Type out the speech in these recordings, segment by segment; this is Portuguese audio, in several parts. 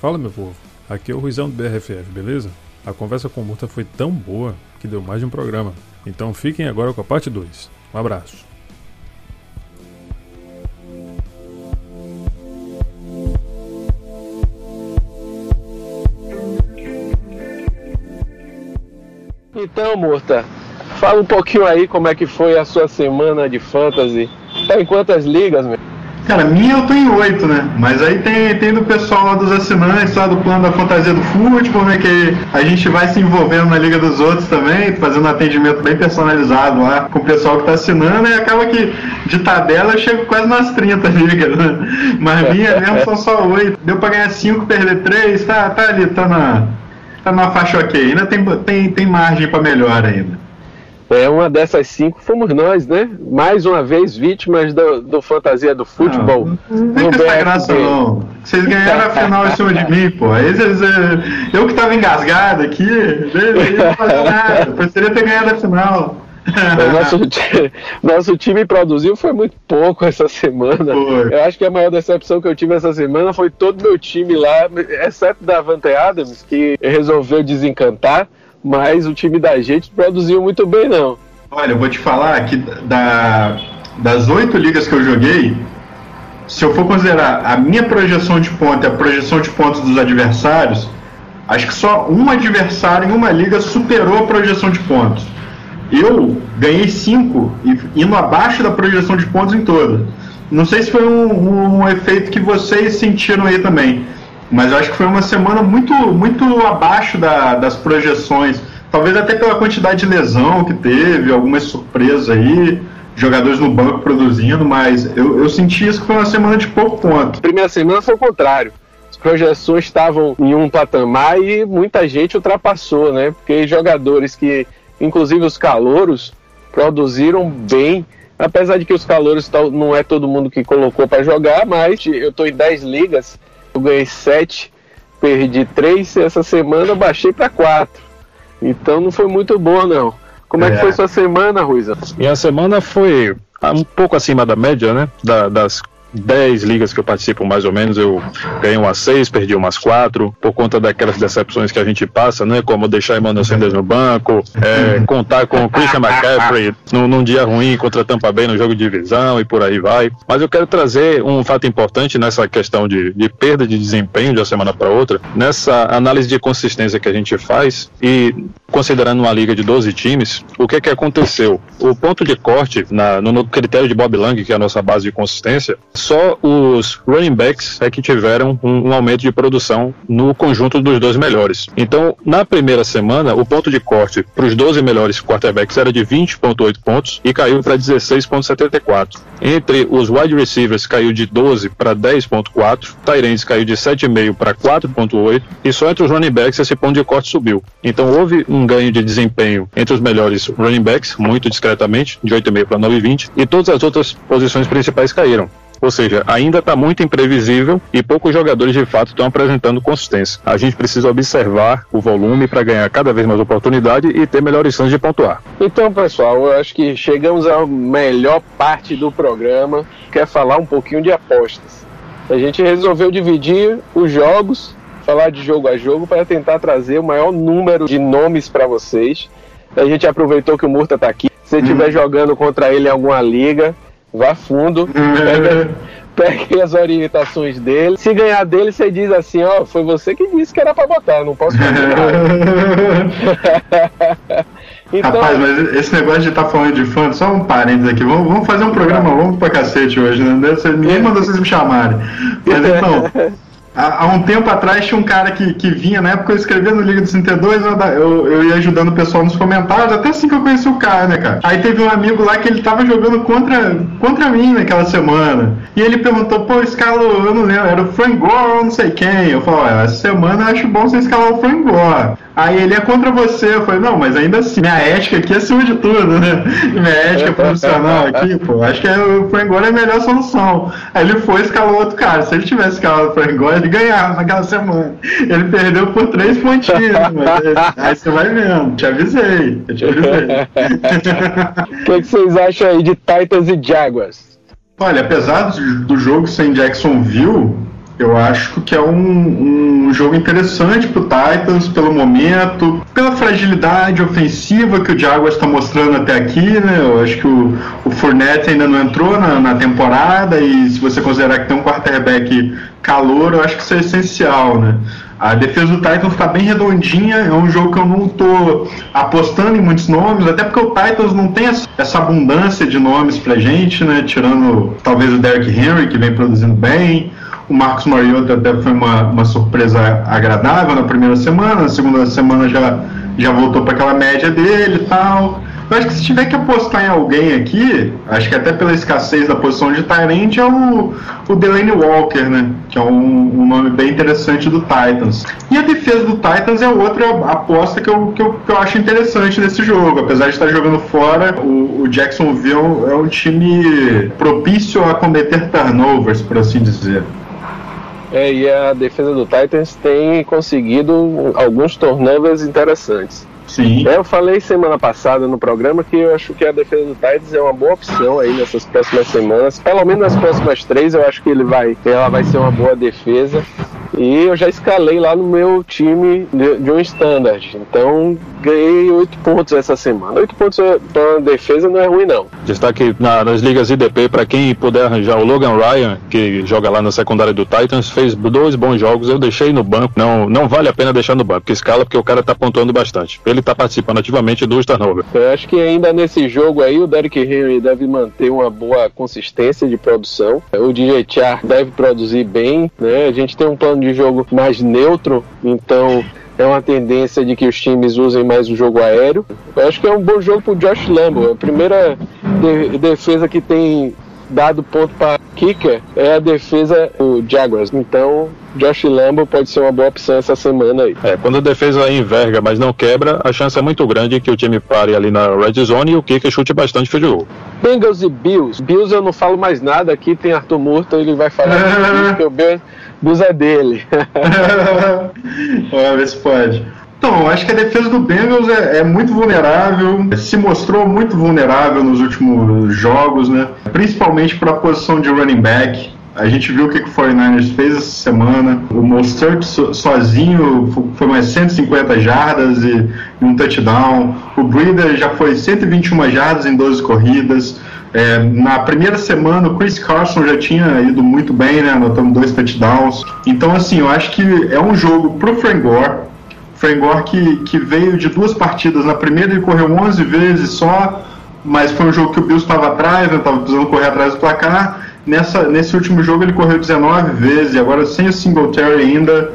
Fala meu povo, aqui é o Ruizão do BRFF, beleza? A conversa com o Murta foi tão boa que deu mais de um programa, então fiquem agora com a parte 2. Um abraço. Então, Murta, fala um pouquinho aí como é que foi a sua semana de fantasy. Tá em quantas ligas, meu? Cara, minha eu tô em oito, né? Mas aí tem, tem do pessoal lá dos assinantes, lá do plano da fantasia do futebol, né? Que a gente vai se envolvendo na liga dos outros também, fazendo um atendimento bem personalizado lá com o pessoal que tá assinando, e acaba que de tabela eu chego quase nas 30 ligas, né? Mas minha mesmo são só oito. Deu pra ganhar cinco, perder três, tá, tá ali, tá na, tá na faixa ok. Ainda tem, tem, tem margem pra melhor ainda. É, uma dessas cinco fomos nós, né? Mais uma vez vítimas do, do fantasia do futebol. Não, não essa graça não. Vocês ganharam a final em cima de mim, pô. Aí vocês, eu que tava engasgado aqui, não fazer nada. Precisaria ter ganhado a final. nosso, nosso time produziu foi muito pouco essa semana. Foi. Eu acho que a maior decepção que eu tive essa semana foi todo meu time lá, exceto da Vante Adams, que resolveu desencantar mas o time da gente produziu muito bem, não. Olha, eu vou te falar que da, das oito ligas que eu joguei, se eu for considerar a minha projeção de pontos e a projeção de pontos dos adversários, acho que só um adversário em uma liga superou a projeção de pontos. Eu ganhei cinco, indo abaixo da projeção de pontos em todas. Não sei se foi um, um efeito que vocês sentiram aí também. Mas eu acho que foi uma semana muito, muito abaixo da, das projeções. Talvez até pela quantidade de lesão que teve, algumas surpresas aí, jogadores no banco produzindo, mas eu, eu senti isso que foi uma semana de pouco ponto. Primeira semana foi o contrário. As projeções estavam em um patamar e muita gente ultrapassou, né? Porque jogadores que, inclusive os calouros, produziram bem apesar de que os calouros não é todo mundo que colocou para jogar, mas eu estou em 10 ligas eu ganhei 7, perdi 3 essa semana baixei para 4. Então não foi muito boa não. Como é, é que foi sua semana, Ruiza? Minha semana foi um pouco acima da média, né? Da, das 10 ligas que eu participo, mais ou menos, eu ganhei umas 6, perdi umas 4, por conta daquelas decepções que a gente passa, né? Como deixar Emmanuel Sanders no banco, é, contar com o Christian McCaffrey num, num, dia ruim contra Tampa Bay no jogo de divisão e por aí vai. Mas eu quero trazer um fato importante nessa questão de, de perda de desempenho de uma semana para outra, nessa análise de consistência que a gente faz e considerando uma liga de 12 times, o que é que aconteceu? O ponto de corte na, no, no critério de Bob Lang, que é a nossa base de consistência, só os running backs é que tiveram um, um aumento de produção no conjunto dos dois melhores. Então, na primeira semana, o ponto de corte para os 12 melhores quarterbacks era de 20,8 pontos e caiu para 16,74. Entre os wide receivers caiu de 12 para 10,4, Tyrants caiu de 7,5 para 4,8 e só entre os running backs esse ponto de corte subiu. Então, houve um ganho de desempenho entre os melhores running backs, muito discretamente, de 8,5 para 9,20, e todas as outras posições principais caíram. Ou seja, ainda está muito imprevisível e poucos jogadores de fato estão apresentando consistência. A gente precisa observar o volume para ganhar cada vez mais oportunidade e ter melhores chances de pontuar. Então, pessoal, eu acho que chegamos à melhor parte do programa, que é falar um pouquinho de apostas. A gente resolveu dividir os jogos, falar de jogo a jogo, para tentar trazer o maior número de nomes para vocês. A gente aproveitou que o Murta está aqui. Se estiver uhum. jogando contra ele em alguma liga, vá fundo, pega, pegue as orientações dele. Se ganhar dele, você diz assim, ó, foi você que disse que era para botar, não posso então, Rapaz, mas esse negócio de estar tá falando de fã, só um parênteses aqui, vamos, vamos fazer um programa longo pra cacete hoje, né? Ninguém mandou vocês me chamarem. Mas então. Há, um tempo atrás tinha um cara que, que vinha, na época eu escrevia no Liga dos 32, eu, eu, eu, ia ajudando o pessoal nos comentários, até assim que eu conheci o cara, né, cara? Aí teve um amigo lá que ele tava jogando contra, contra mim naquela semana. E ele perguntou, pô, escalo, eu não lembro, era o Frank Gore ou não sei quem. Eu falei, essa semana eu acho bom você escalar o Frank Gore. Aí ele é contra você. Eu falei, não, mas ainda assim, minha ética aqui é acima de tudo, né? Minha ética profissional aqui, pô, acho que o Frangora é a melhor solução. Aí ele foi e escalou outro cara. Se ele tivesse escalado o Frangora, ele ganhava naquela semana. Ele perdeu por três pontinhos, mas aí você vai vendo. Te avisei, eu te avisei. O que, que vocês acham aí de Titans e Jaguars? Olha, apesar do jogo sem Jacksonville, eu acho que é um, um jogo interessante para o Titans pelo momento, pela fragilidade ofensiva que o Jaguars está mostrando até aqui, né? Eu acho que o, o Fournette ainda não entrou na, na temporada e se você considerar que tem um quarterback calor, eu acho que isso é essencial, né? A defesa do Titans está bem redondinha, é um jogo que eu não estou apostando em muitos nomes, até porque o Titans não tem essa abundância de nomes pra gente, né? Tirando talvez o Derrick Henry, que vem produzindo bem, o Marcos Mariota até foi uma, uma surpresa agradável na primeira semana, na segunda semana já, já voltou para aquela média dele e tal. Eu acho que se tiver que apostar em alguém aqui, acho que até pela escassez da posição de Tyrant, é o, o Delaney Walker, né? Que é um, um, nome bem interessante do Titans. E a defesa do Titans é outra aposta que eu, que eu, que eu acho interessante nesse jogo. Apesar de estar jogando fora, o, o Jacksonville é um time propício a cometer turnovers, por assim dizer. É, e a defesa do Titans tem conseguido alguns turnovers interessantes. Sim. É, eu falei semana passada no programa que eu acho que a defesa do Titans é uma boa opção aí nessas próximas semanas. Pelo menos nas próximas três, eu acho que ele vai, ela vai ser uma boa defesa. E eu já escalei lá no meu time de, de um standard. Então ganhei 8 pontos essa semana. 8 pontos para defesa não é ruim, não. Destaque na, nas ligas IDP, para quem puder arranjar o Logan Ryan, que joga lá na secundária do Titans, fez dois bons jogos. Eu deixei no banco. Não, não vale a pena deixar no banco, porque escala porque o cara tá pontuando bastante. Ele tá participando ativamente do turnover. Eu acho que ainda nesse jogo aí o Derrick Henry deve manter uma boa consistência de produção. O DJ Char deve produzir bem, né? A gente tem um plano de jogo mais neutro, então é uma tendência de que os times usem mais o jogo aéreo. Eu acho que é um bom jogo pro Josh Lambo. A primeira de defesa que tem dado ponto para kicker é a defesa do Jaguars. Então, Josh Lambo pode ser uma boa opção essa semana aí. É, quando a defesa enverga, mas não quebra, a chance é muito grande que o time pare ali na red zone e o kicker chute bastante feio de gol. Bengals e Bills. Bills eu não falo mais nada, aqui tem Arthur Murta, ele vai falar que o Bills é dele. Vamos ver se pode. Então, acho que a defesa do Bengals é, é, muito vulnerável, se mostrou muito vulnerável nos últimos jogos, né? Principalmente para a posição de running back. A gente viu o que o 49ers fez essa semana. O Mostert sozinho foi mais 150 jardas e, e um touchdown. O Breeder já foi 121 jardas em 12 corridas. É, na primeira semana, o Chris Carson já tinha ido muito bem, né? Anotando dois touchdowns. Então, assim, eu acho que é um jogo pro Frank Gore Frengor que, que veio de duas partidas. Na primeira ele correu 11 vezes só, mas foi um jogo que o Bills estava atrás, estava né, precisando correr atrás do placar. Nessa, nesse último jogo ele correu 19 vezes, e agora sem o Singletary ainda,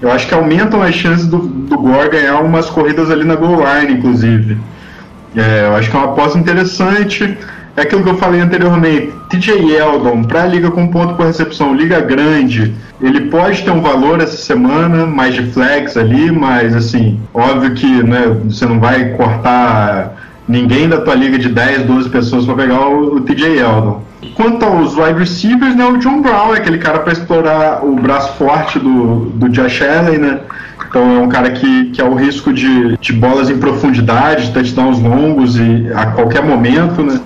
eu acho que aumentam as chances do, do Gore ganhar umas corridas ali na goal line, inclusive. É, eu acho que é uma aposta interessante. É aquilo que eu falei anteriormente. TJ Eldon, para a liga com ponto por recepção, liga grande, ele pode ter um valor essa semana, mais de flex ali, mas assim, óbvio que né, você não vai cortar ninguém da tua liga de 10, 12 pessoas para pegar o, o TJ Eldon. Quanto aos wide receivers, né, o John Brown é aquele cara para explorar o braço forte do, do Josh Allen, né? Então é um cara que, que é o risco de, de bolas em profundidade, touchdowns longos e a qualquer momento, né?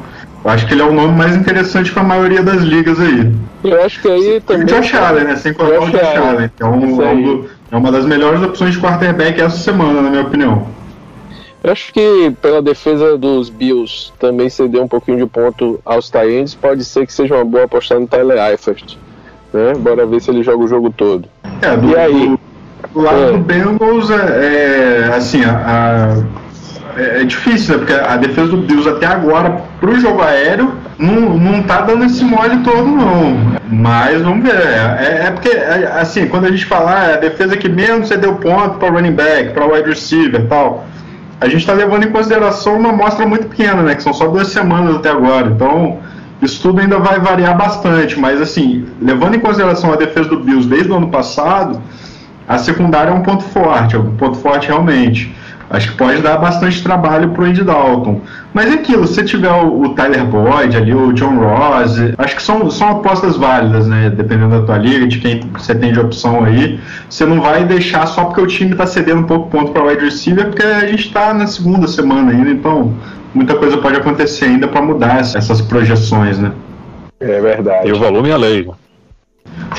Eu acho que ele é o nome mais interessante para a maioria das ligas aí. Eu acho que aí também. O Josh Allen, né? Sem contar o Josh Allen. É, um, é, é uma das melhores opções de quarterback essa semana, na minha opinião. Eu acho que pela defesa dos Bills também ceder um pouquinho de ponto aos Tyrants, pode ser que seja uma boa apostar no Tyler Eifert. Né? Bora ver se ele joga o jogo todo. É, do, e aí? Do, do lado é. do Bengals, é, é assim, a, a é, é, difícil, né? Porque a defesa do Bills até agora, pro jogo aéreo, não, não tá dando esse mole todo, não. Mas vamos ver. É, é porque, é, assim, quando a gente falar ah, é a defesa que menos você deu ponto para running back, para wide receiver e tal, a gente está levando em consideração uma amostra muito pequena, né? Que são só duas semanas até agora. Então, isso tudo ainda vai variar bastante. Mas, assim, levando em consideração a defesa do Bills desde o ano passado a secundária é um ponto forte, é um ponto forte realmente. Acho que pode dar bastante trabalho pro Andy Dalton. Mas é aquilo, se tiver o, o, Tyler Boyd ali, o John Ross, acho que são, são apostas válidas, né? Dependendo da tua liga, de quem você tem de opção aí. Você não vai deixar só porque o time tá cedendo um pouco ponto para wide receiver, porque a gente tá na segunda semana ainda, então muita coisa pode acontecer ainda para mudar essas projeções, né? É verdade. E o volume é lei.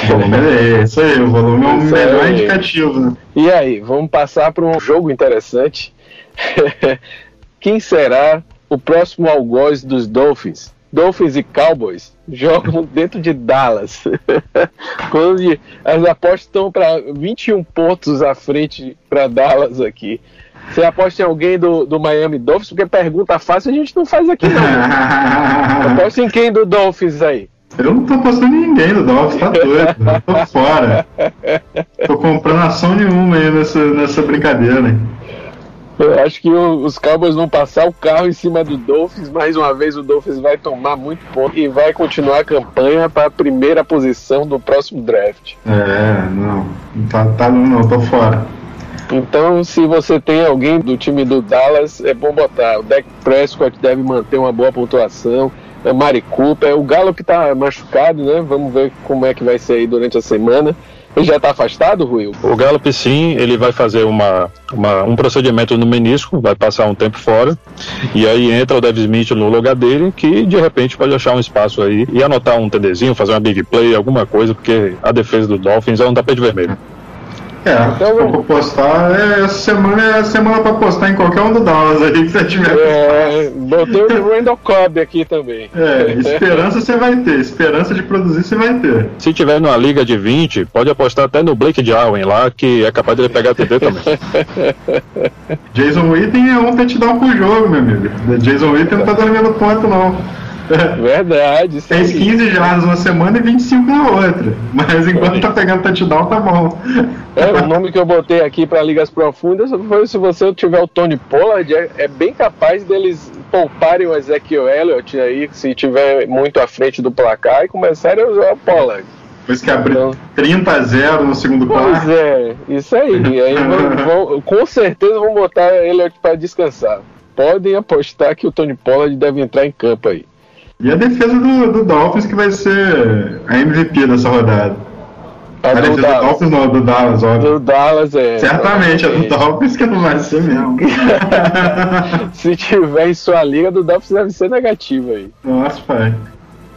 O volume é isso aí, o volume é o melhor indicativo. Né? E aí, vamos passar para um jogo interessante. Quem será o próximo algoz dos Dolphins? Dolphins e Cowboys jogam dentro de Dallas. Quando as apostas estão para 21 pontos à frente para Dallas aqui. Você aposta em alguém do, do Miami Dolphins? Porque pergunta fácil a gente não faz aqui, não. aposta em quem do Dolphins aí? Eu não tô apostando em ninguém do Dolphins, tá doido. Eu tô fora. Tô comprando ação nenhuma aí nessa, nessa brincadeira. Eu acho que os Cowboys vão passar o carro em cima do Dolphins. Mais uma vez, o Dolphins vai tomar muito ponto e vai continuar a campanha para a primeira posição do próximo draft. É, não. Tá, tá, não, tô fora. Então, se você tem alguém do time do Dallas, é bom botar. O Dak Prescott deve manter uma boa pontuação. É Mari Cooper, o Galo que tá machucado, né? Vamos ver como é que vai ser aí durante a semana. Ele já está afastado, Rui? O Gallup, sim, ele vai fazer uma, uma, um procedimento no menisco, vai passar um tempo fora, e aí entra o Dev Smith no lugar dele, que de repente pode achar um espaço aí e anotar um TDzinho, fazer uma big play, alguma coisa, porque a defesa do Dolphins é um tapete vermelho. É, então, pra postar, é, essa semana é a semana pra postar em qualquer um do Dallas aí que você tiver. É, botei o Randall Cobb aqui também. É, esperança você vai ter, esperança de produzir você vai ter. Se tiver numa liga de 20, pode apostar até no Blake Jarwin lá, que é capaz de ele pegar TD também. Jason Witten é um touchdown por jogo, meu amigo. Jason Witten não tá dormindo ponto, não. Verdade. Fez 15 jardas uma semana e 25 na outra. Mas enquanto tá pegando touchdown, tá bom. É, o nome que eu botei aqui para ligas profundas foi se você tiver o Tony Pollard, é, é bem capaz deles pouparem o Ezekiel Elliott aí, se tiver muito à frente do placar, e começarem a usar o Pollard. Depois que abrir então, 30 a 0 no segundo quarto. Pois é, isso aí. aí vão, vão, com certeza vão botar ele para descansar. Podem apostar que o Tony Pollard deve entrar em campo aí. E a defesa do, do Dolphins que vai ser a MVP dessa rodada. A, a do defesa Dallas. do Dolphins não, do Dallas, óbvio. Do Dallas, é. Certamente, a do Dolphins que não vai ser mesmo. Se tiver em sua liga, do Dolphins deve ser negativa aí. Nossa, pai.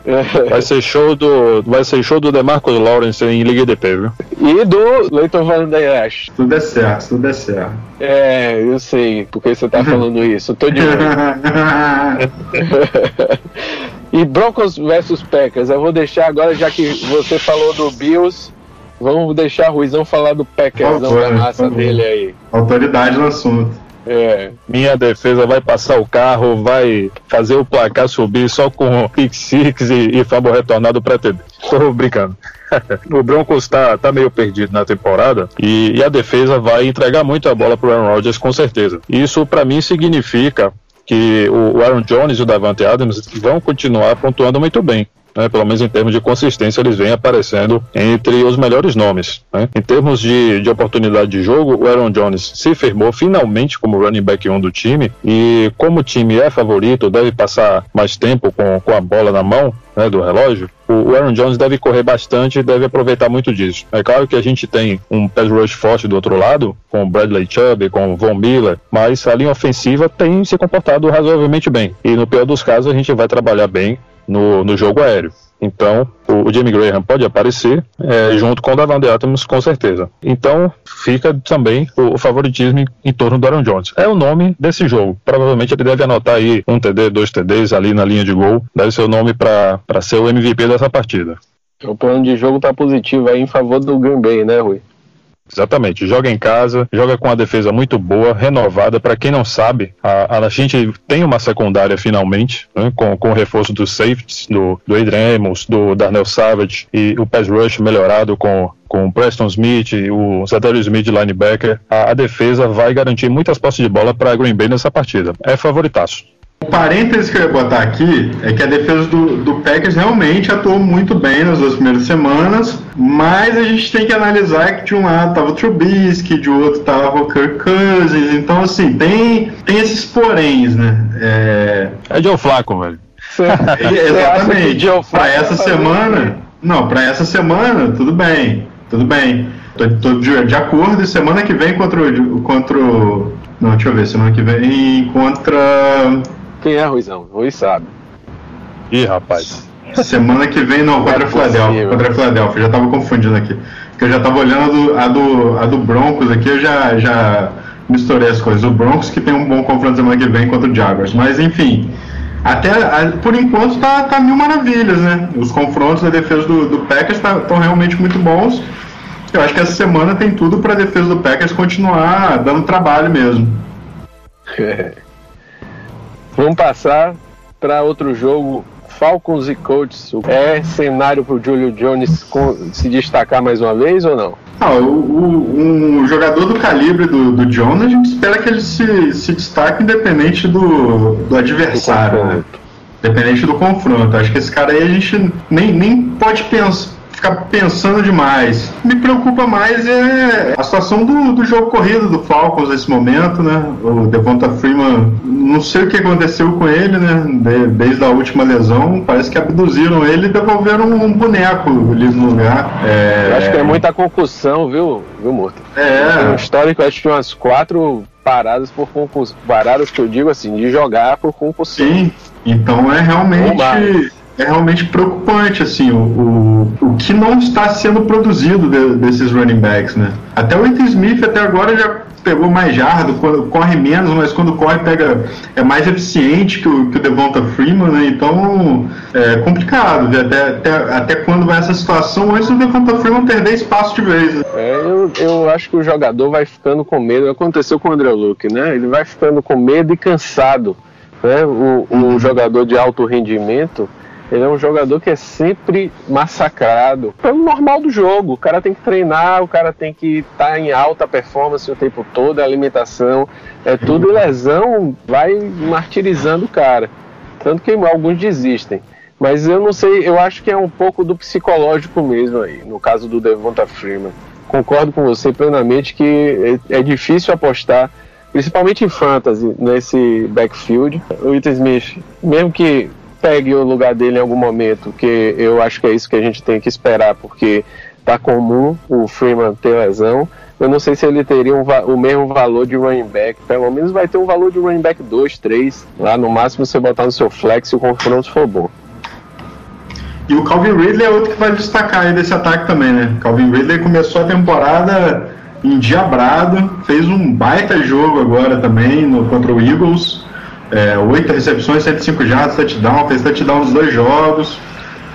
Vai ser show do. Vai ser show do Demarcus Lawrence em Liga DP, viu? E do Leighton Van Der Esch. Tudo é certo, tudo é certo. É, eu sei, porque você tá falando isso. Eu tô de olho. e Broncos versus Packers, eu vou deixar agora, já que você falou do Bills, vamos deixar o Ruizão falar do Packers, não da raça dele aí. Autoridade no assunto. É, minha defesa vai passar o carro, vai fazer o placar subir só com pick six e, e fumble retornado para TD. Tô brincando. o Broncos tá, tá meio perdido na temporada e, e a defesa vai entregar muito a bola pro Aaron Rodgers com certeza. Isso para mim significa que o Aaron Jones e o Davante Adams vão continuar pontuando muito bem né, pelo menos em termos de consistência, eles vêm aparecendo entre os melhores nomes. Né? Em termos de, de oportunidade de jogo, o Aaron Jones se firmou finalmente como running back 1 do time e como o time é favorito, deve passar mais tempo com, com a bola na mão, né, do relógio, o Aaron Jones deve correr bastante e deve aproveitar muito disso. É claro que a gente tem um pass rush forte do outro lado, com o Bradley Chubb, com o Von Miller, mas a linha ofensiva tem se comportado razoavelmente bem. E no pior dos casos, a gente vai trabalhar bem no, no jogo aéreo. Então, o, o Jamie Graham pode aparecer é, junto com o Davante Adams, com certeza. Então, fica também o, o, favoritismo em, em torno do Aaron Jones. É o nome desse jogo. Provavelmente ele deve anotar aí um TD, dois TDs ali na linha de gol. Deve ser o nome para ser o MVP dessa partida. O plano de jogo tá positivo aí em favor do Green Bay, né, Rui? Exatamente, joga em casa, joga com uma defesa muito boa, renovada. Para quem não sabe, a, a, gente tem uma secundária finalmente, né, com, com o reforço dos safeties, do, do Adrian Amos, do Darnell Savage e o pass rush melhorado com com o Preston Smith, o Zadarius Smith linebacker, a, a defesa vai garantir muitas posses de bola para Green Bay nessa partida. É favoritaço. O parênteses que eu ia botar aqui é que a defesa do, do Packers realmente atuou muito bem nas duas primeiras semanas, mas a gente tem que analisar que de um lado tava o Trubisky, de outro tava o Kirk Cousins, então assim, tem, tem esses poréns, né? É, é Joe Flaco, velho. Exatamente. Para essa semana, não, para essa semana, tudo bem, tudo bem. Tô, tô de, de, acordo, e semana que vem contra o, contra o. Não, deixa eu ver, semana que vem contra. Quem é Ruizão? Ruiz sabe. Ih, rapaz. Semana que vem, não, contra a Philadelphia. Contra a Philadelphia, já tava confundindo aqui. Porque eu já tava olhando a do, a do Broncos aqui, eu já, já misturei as coisas. O Broncos que tem um bom confronto semana que vem contra o Jaguars. Mas enfim, até por enquanto tá, tá mil maravilhas, né? Os confrontos da defesa do, do Packers estão tá, realmente muito bons. Eu acho que essa semana tem tudo para a defesa do Packers continuar dando trabalho mesmo. Vamos passar para outro jogo. Falcons e Colts. É cenário para o Julio Jones se destacar mais uma vez ou não? Ah, o, o, um jogador do calibre do, do Jones, a gente espera que ele se, se destaque independente do, do adversário, do né? Independente do confronto. Acho que esse cara aí a gente nem, nem pode pensar ficar pensando demais. Me preocupa mais é a situação do, do jogo corrido do Falcons nesse momento, né? O Devonta Freeman, não sei o que aconteceu com ele, né? De, desde a última lesão, parece que abduziram ele e devolveram um boneco ali no lugar. É... Eu acho que é muita concussão, viu, viu Morto? É. Um histórico, acho que umas quatro paradas por concussão. Paradas que eu digo assim, de jogar por concussão. Sim, então é realmente é realmente preocupante assim o, o, o que não está sendo produzido de, desses running backs, né? Até o Ethan Smith até agora já pegou mais jardo, corre menos, mas quando corre pega é mais eficiente que o, que o Devonta Freeman, né? Então é complicado ver até, até, até quando vai essa situação antes do Devonta Freeman perder espaço de vez. Né? É, eu, eu acho que o jogador vai ficando com medo. Aconteceu com o André Luke, né? Ele vai ficando com medo e cansado. Né? O, o uhum. jogador de alto rendimento ele é um jogador que é sempre massacrado pelo normal do jogo. O cara tem que treinar, o cara tem que estar tá em alta performance o tempo todo, a alimentação, é tudo. E lesão vai martirizando o cara. Tanto que alguns desistem. Mas eu não sei, eu acho que é um pouco do psicológico mesmo aí, no caso do Devonta Freeman. Concordo com você plenamente que é, é difícil apostar, principalmente em fantasy, nesse backfield. O Ethan Smith, mesmo que pegue o lugar dele em algum momento, que eu acho que é isso que a gente tem que esperar, porque tá comum o Freeman ter lesão. Eu não sei se ele teria um, o mesmo valor de running back. Pelo menos vai ter um valor de running back 2, 3. Lá no máximo você botar no seu flex se o confronto for bom. E o Calvin Ridley é outro que vai destacar aí desse ataque também, né? Calvin Ridley começou a temporada endiabrado, fez um baita jogo agora também no, contra o Eagles é, 8 recepções, 105 jardas, touchdown, fez touchdown nos dois jogos.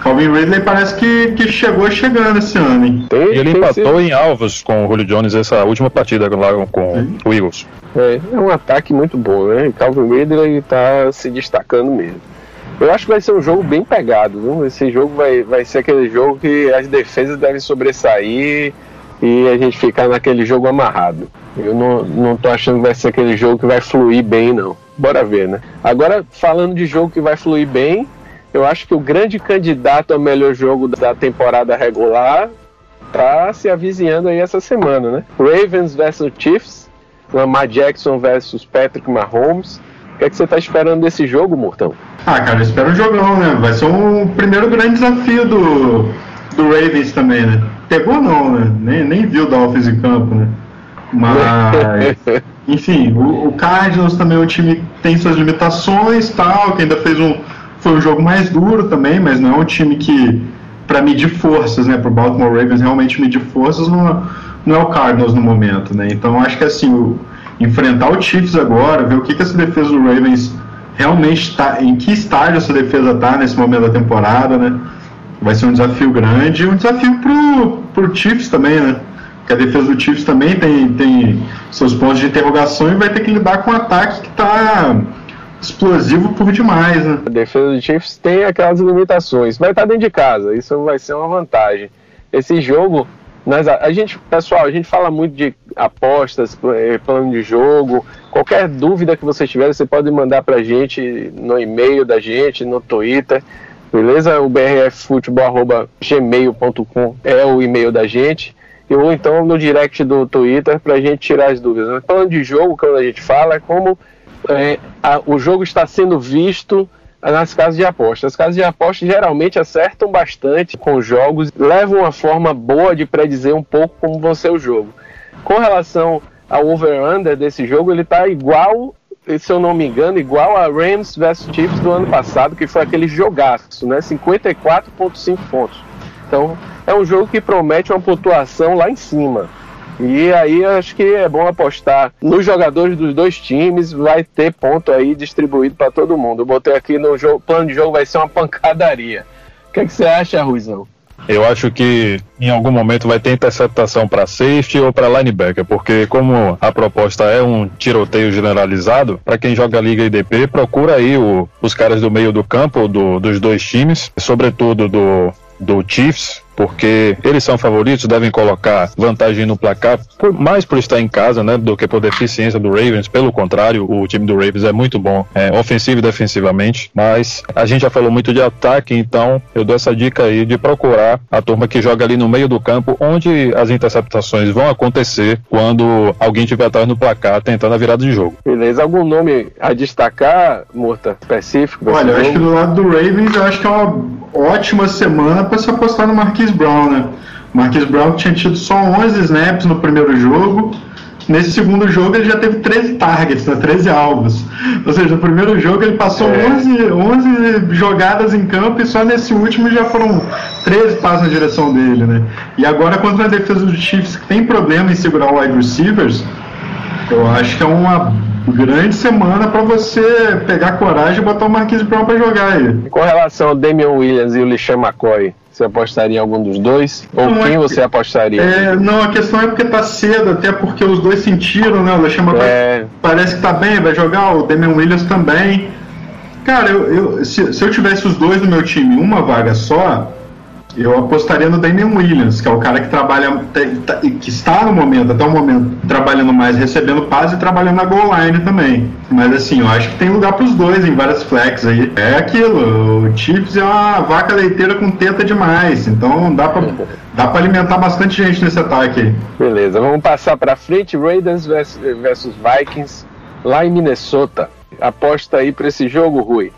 Calvin Ridley parece que, que chegou chegando esse ano, hein? Tem, e ele empatou em alvos com o Julio Jones essa última partida lá com Sim. o Eagles. É, é um ataque muito bom, né? Calvin Ridley está se destacando mesmo. Eu acho que vai ser um jogo bem pegado, viu? Esse jogo vai, vai ser aquele jogo que as defesas devem sobressair e a gente ficar naquele jogo amarrado. Eu não, não tô achando que vai ser aquele jogo que vai fluir bem, não bora ver, né? Agora, falando de jogo que vai fluir bem, eu acho que o grande candidato ao melhor jogo da temporada regular tá se avizinhando aí essa semana, né? Ravens versus Chiefs, Lamar Jackson versus Patrick Mahomes. O que, é que você tá esperando desse jogo, Mortão? Ah, cara, eu espero um jogão, né? Vai ser o primeiro grande desafio do, do Ravens também, né? Pegou não, né? Nem, nem viu o Dolphins em campo, né? Mas, enfim, o, o Cardinals também é um time que tem suas limitações, tal, que ainda fez um foi um jogo mais duro também, mas não é um time que para medir forças, né, para o Baltimore Ravens realmente medir forças não, não é o Cardinals no momento, né? Então acho que assim, o, enfrentar o Chiefs agora, ver o que que essa defesa do Ravens realmente está, em que estágio essa defesa está nesse momento da temporada, né? Vai ser um desafio grande e um desafio pro, pro Chiefs também, né? Que a defesa do Chiefs também tem, tem seus pontos de interrogação e vai ter que lidar com um ataque que está explosivo por demais, né? A defesa do Chiefs tem aquelas limitações, vai estar dentro de casa, isso vai ser uma vantagem. Esse jogo Nas, a gente, pessoal, a gente fala muito de apostas, eh, plano de jogo. Qualquer dúvida que você tiver, você pode mandar para a gente no e-mail da gente, no Twitter, beleza? O brffutebol.gmail.com é o e-mail da gente. Ou então no direct do Twitter para a gente tirar as dúvidas. Mas plano de jogo, quando a gente fala, é como é, a, o jogo está sendo visto nas casas de apostas. As casas de apostas geralmente acertam bastante com os jogos, levam uma forma boa de predizer um pouco como vai ser o jogo. Com relação ao over-under desse jogo, ele está igual, se eu não me engano, igual a Rams vs Chiefs do ano passado, que foi aquele jogaço, né? 54,5 pontos. Então, é um jogo que promete uma pontuação lá em cima. E aí acho que é bom apostar nos jogadores dos dois times, vai ter ponto aí distribuído para todo mundo. Eu botei aqui no jogo, plano de jogo vai ser uma pancadaria. O que, é que você acha, Ruizão? Eu acho que em algum momento vai ter interceptação para safety ou para linebacker, porque como a proposta é um tiroteio generalizado, para quem joga Liga IDP, procura aí o, os caras do meio do campo do, dos dois times, sobretudo do, do Chiefs, porque eles são favoritos, devem colocar vantagem no placar, por, mais por estar em casa, né, do que por deficiência do Ravens. Pelo contrário, o time do Ravens é muito bom, é, ofensivo e defensivamente, mas a gente já falou muito de ataque, então eu dou essa dica aí de procurar a turma que joga ali no meio do campo, onde as interceptações vão acontecer quando alguém estiver atrás no placar tentando a virada de jogo. Beleza, algum nome a destacar, Murta, específico? Olha, eu acho que do lado do Ravens, eu acho que é uma ótima semana para se apostar no Marquinhos Marquis Brown, né? Marquis Brown tinha tido só 11 snaps no primeiro jogo. Nesse segundo jogo ele já teve 13 targets, né? 13 alvos. Ou seja, no primeiro jogo ele passou é. 11, 11 jogadas em campo e só nesse último já foram 13 passos na direção dele, né? E agora contra a defesa dos Chiefs que tem problema em segurar o wide receivers, eu acho que é uma grande semana para você pegar coragem e botar o Marquis Brown para jogar aí. Com relação ao Damian Williams e o LeSean McCoy, você apostaria em algum dos dois? Ou não, quem é você apostaria? É, não, a questão é porque tá cedo, até porque os dois sentiram, né? O Lechama é... parece que tá bem, vai jogar, o Damian Williams também. Cara, eu, eu se, se eu tivesse os dois no meu time, uma vaga só, eu apostaria no Damian Williams, que é o cara que trabalha, que está no momento, até o momento, trabalhando mais, recebendo paz e trabalhando na goal line também. Mas assim, eu acho que tem lugar para os dois em várias flex aí. É aquilo, o Chiefs é uma vaca leiteira com teta demais, então dá para dá para alimentar bastante gente nesse ataque aí. Beleza, vamos passar para frente, Raiders versus Vikings lá em Minnesota. Aposta aí para esse jogo, Rui.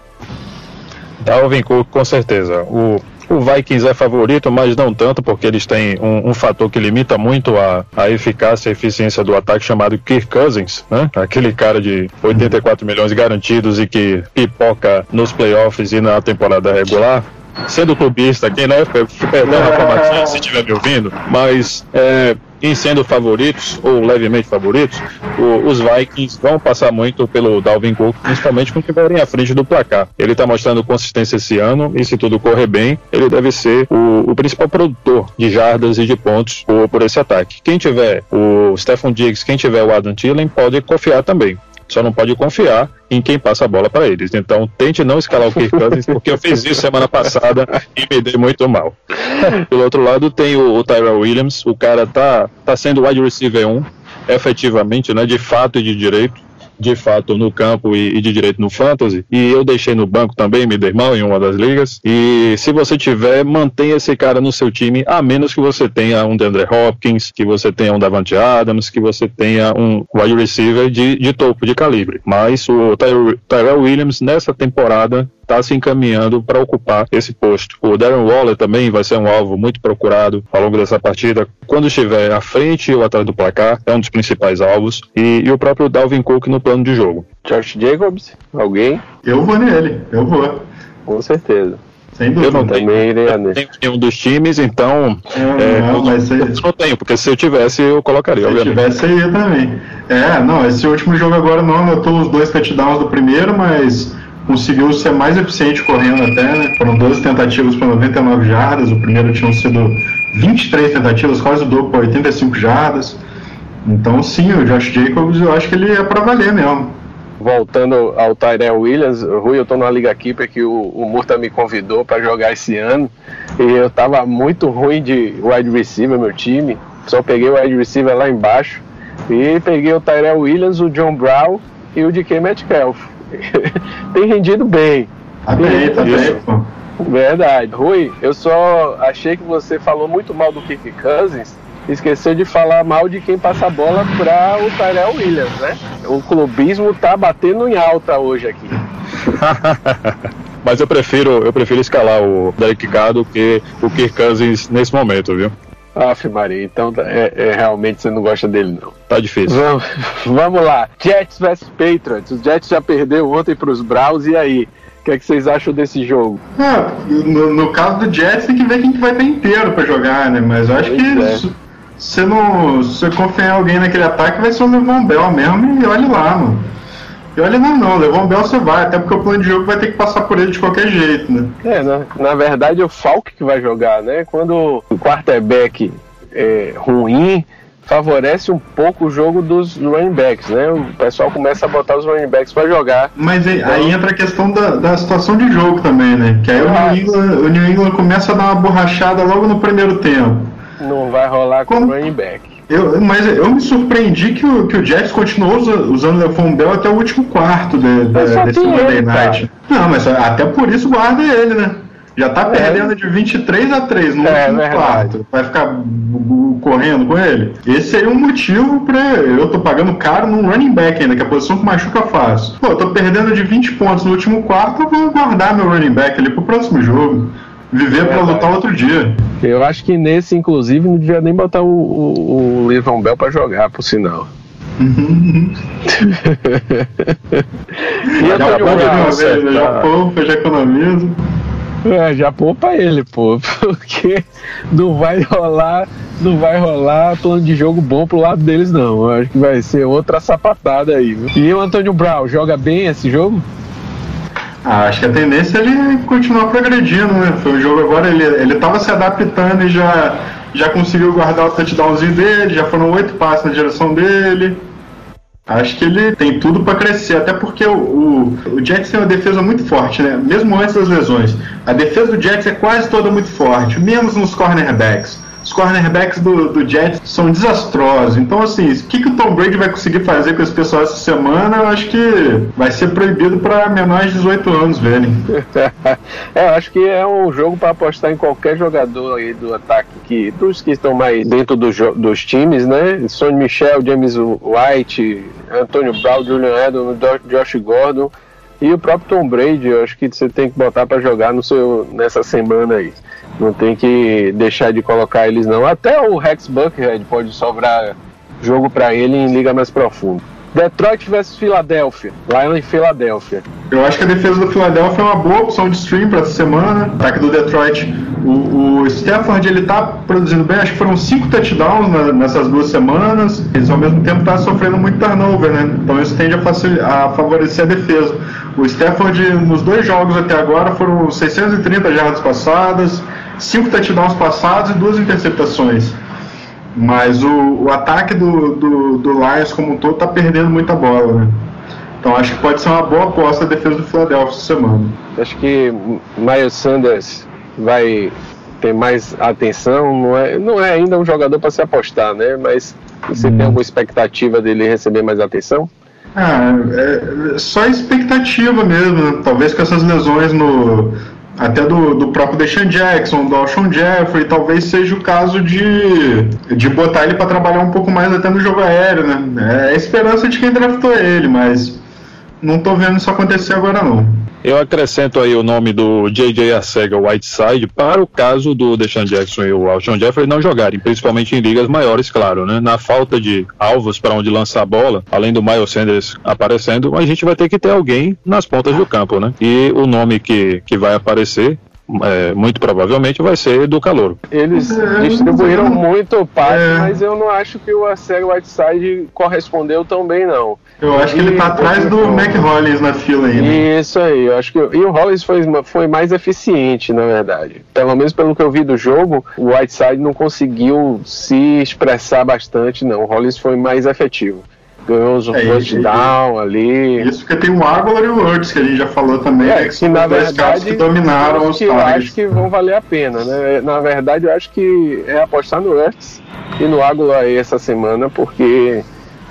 Dalvin Cook, com certeza. O o Vikings é favorito, mas não tanto, porque eles têm um, um fator que limita muito a, a eficácia e eficiência do ataque chamado Kirk Cousins, né? Aquele cara de 84 milhões garantidos e que pipoca nos playoffs e na temporada regular sendo clubista aqui, né? Perdão, Martins, se estiver me ouvindo, mas é, em sendo favoritos, ou levemente favoritos, o, os Vikings vão passar muito pelo Dalvin Cook, principalmente quando estiverem à frente do placar. Ele está mostrando consistência esse ano, e se tudo correr bem, ele deve ser o, o principal produtor de jardas e de pontos por, por esse ataque. Quem tiver o Stephon Diggs, quem tiver o Adam Thielen, pode confiar também só não pode confiar em quem passa a bola para eles. Então, tente não escalar o Kirk Cousins, porque eu fiz isso semana passada e me dei muito mal. Pelo outro lado, tem o, o Tyrell Williams, o cara tá, tá sendo wide receiver 1, efetivamente, né, de fato e de direito de fato no campo e, e, de direito no fantasy. E eu deixei no banco também, me dei mal em uma das ligas. E se você tiver, mantenha esse cara no seu time, a menos que você tenha um DeAndre Hopkins, que você tenha um Davante Adams, que você tenha um wide receiver de, de topo, de calibre. Mas o Tyrell Williams, nessa temporada, está se encaminhando para ocupar esse posto. O Darren Waller também vai ser um alvo muito procurado ao longo dessa partida. Quando estiver à frente ou atrás do placar, é um dos principais alvos. E, e o próprio Dalvin Cook no plano de jogo. Josh Jacobs? Alguém? Eu vou nele, eu vou. Com certeza. Sem dúvida. Eu não tenho, eu não tenho nenhum dos times, então. É, não, eu, mas eu não tenho, porque se eu tivesse, eu colocaria. Se eu tivesse, eu ia também. É, não, esse último jogo agora não anotou os dois touchdowns do primeiro, mas conseguiu ser mais eficiente correndo até, né? Foram 12 tentativas para 99 jardas, o primeiro tinham sido 23 tentativas, quase o dobro para 85 jardas. Então, sim, o Josh Jacobs, eu acho que ele é para valer mesmo. voltando ao Tyrell Williams, Rui, eu tô na Liga Keeper que o, o Murta me convidou para jogar esse ano e eu tava muito ruim de wide receiver, meu time. Só peguei o wide receiver lá embaixo e peguei o Tyrell Williams, o John Brown e o DK Metcalf. Tem rendido bem. Tá bem, tá pô. Verdade. Rui, eu só achei que você falou muito mal do Kirk Cousins esqueceu de falar mal de quem passa a bola para o Tyrell Williams, né? O clubismo tá batendo em alta hoje aqui. Mas eu prefiro, eu prefiro escalar o Derek Carr do que o Kirk Cousins nesse momento, viu? Aff, Maria, então é, é, realmente você não gosta dele, não. Tá difícil. Vamos, vamos lá. Jets vs Patriots. Os Jets já perdeu ontem para os Browns, e aí? O que, é que vocês acham desse jogo? Ah, no, no, caso do Jets, tem que ver quem que vai ter inteiro para jogar, né? Mas eu acho pois que é. se, não, se você confiar em alguém naquele ataque, vai ser o Levon Bell mesmo, e olhe lá, mano. E olha, não, não, Levon Bell você vai, até porque o plano de jogo vai ter que passar por ele de qualquer jeito, né? É, na, na verdade é o Falk que vai jogar, né? Quando o quarterback é ruim, favorece um pouco o jogo dos running backs, né? O pessoal começa a botar os running backs para jogar. Mas aí, então... aí, entra a questão da, da situação de jogo também, né? Que aí o, New England, o New England começa a dar uma borrachada logo no primeiro tempo. Não vai rolar com o running back. Eu, mas eu me surpreendi que o, que o Jets continuou usando o Lefon Bell até o último quarto de, de, desse Monday Night. Não, mas até por isso guarda ele, né? Já tá é. perdendo de 23 a 3 no é, último quarto. Vai ficar correndo com ele? Esse seria um motivo pra. Eu tô pagando caro num running back ainda, que é a posição que machuca fácil. Pô, eu tô perdendo de 20 pontos no último quarto, eu vou guardar meu running back ali pro próximo jogo. Viver é, para lutar outro dia. Eu acho que nesse, inclusive, não devia nem botar o, o, o Livon Bell para jogar, por sinal. E já, pode, já poupa, já economiza. É, já poupa ele, pô, porque não vai rolar, não vai rolar plano de jogo bom pro lado deles, não. Eu acho que vai ser outra sapatada aí. Viu? E o Antônio Brown joga bem esse jogo? Ah, acho que a tendência é ele continuar progredindo, né? Foi um jogo agora, ele, ele tava se adaptando e já, já conseguiu guardar o touchdownzinho dele, já foram oito passos na direção dele. Acho que ele tem tudo para crescer, até porque o, o, o Jets tem uma defesa muito forte, né? Mesmo antes das lesões. A defesa do Jets é quase toda muito forte, menos nos cornerbacks cornerbacks do, do Jets são desastrosos. Então, assim, o que, que o Tom Brady vai conseguir fazer com esse pessoal essa semana, eu acho que vai ser proibido para menores de 18 anos verem. é, eu acho que é um jogo para apostar em qualquer jogador aí do ataque, que dos que estão mais dentro do dos times, né? Sonny Michel, James White, Antônio Brown, Julian Edelman, Josh Gordon. E o próprio Tom Brady, eu acho que você tem que botar para jogar no seu, nessa semana aí. Não tem que deixar de colocar eles não. Até o Rex Buckhead pode sobrar jogo para ele em liga mais profunda. Detroit versus Filadélfia, lá em Filadélfia. Eu acho que a defesa do Filadélfia é uma boa opção de stream para essa semana. Ataque do Detroit, o, o Stafford ele tá produzindo bem, acho que foram cinco touchdowns na, nessas duas semanas. Eles ao mesmo tempo tá sofrendo muito turnover, né? Então isso tende a, a favorecer a defesa. O Stafford nos dois jogos até agora foram 630 jardas passadas, cinco touchdowns passados e duas interceptações. Mas o, o ataque do, do, do Lions como um todo está perdendo muita bola, né? Então acho que pode ser uma boa aposta a defesa do Philadelphia essa semana. Acho que Miles Sanders vai ter mais atenção, não é, não é ainda um jogador para se apostar, né? Mas você hum. tem alguma expectativa dele receber mais atenção? Ah, é, é só expectativa mesmo. Né? Talvez com essas lesões no, até do, do próprio Deshaun Jackson, do Alshon Jeffrey, talvez seja o caso de, de botar ele para trabalhar um pouco mais até no jogo aéreo, né? É a esperança de quem draftou ele, mas não tô vendo isso acontecer agora não. Eu acrescento aí o nome do J.J. Arcega Whiteside para o caso do Deshaun Jackson e o Alshon Jeffrey não jogarem, principalmente em ligas maiores, claro, né? Na falta de alvos para onde lançar a bola, além do Miles Sanders aparecendo, a gente vai ter que ter alguém nas pontas do campo, né? E o nome que, que vai aparecer é, muito provavelmente vai ser do calor. Eles distribuíram muito o passe, é. mas eu não acho que o Arcega Whiteside correspondeu tão bem, não. Eu acho que ele tá atrás do Mac Hollins na fila ainda. Isso aí, eu acho que. E o Hollins foi, foi mais eficiente, na verdade. Pelo menos pelo que eu vi do jogo, o Whiteside não conseguiu se expressar bastante, não. O Hollins foi mais efetivo. ganhou os é, touchdown ali. Isso porque tem o Aguilar e o Hurts, que a gente já falou também, é, né, que, que na verdade que dominaram os que Eu acho que vão valer a pena, né? Na verdade, eu acho que é apostar no Hurts e no Aguilar essa semana, porque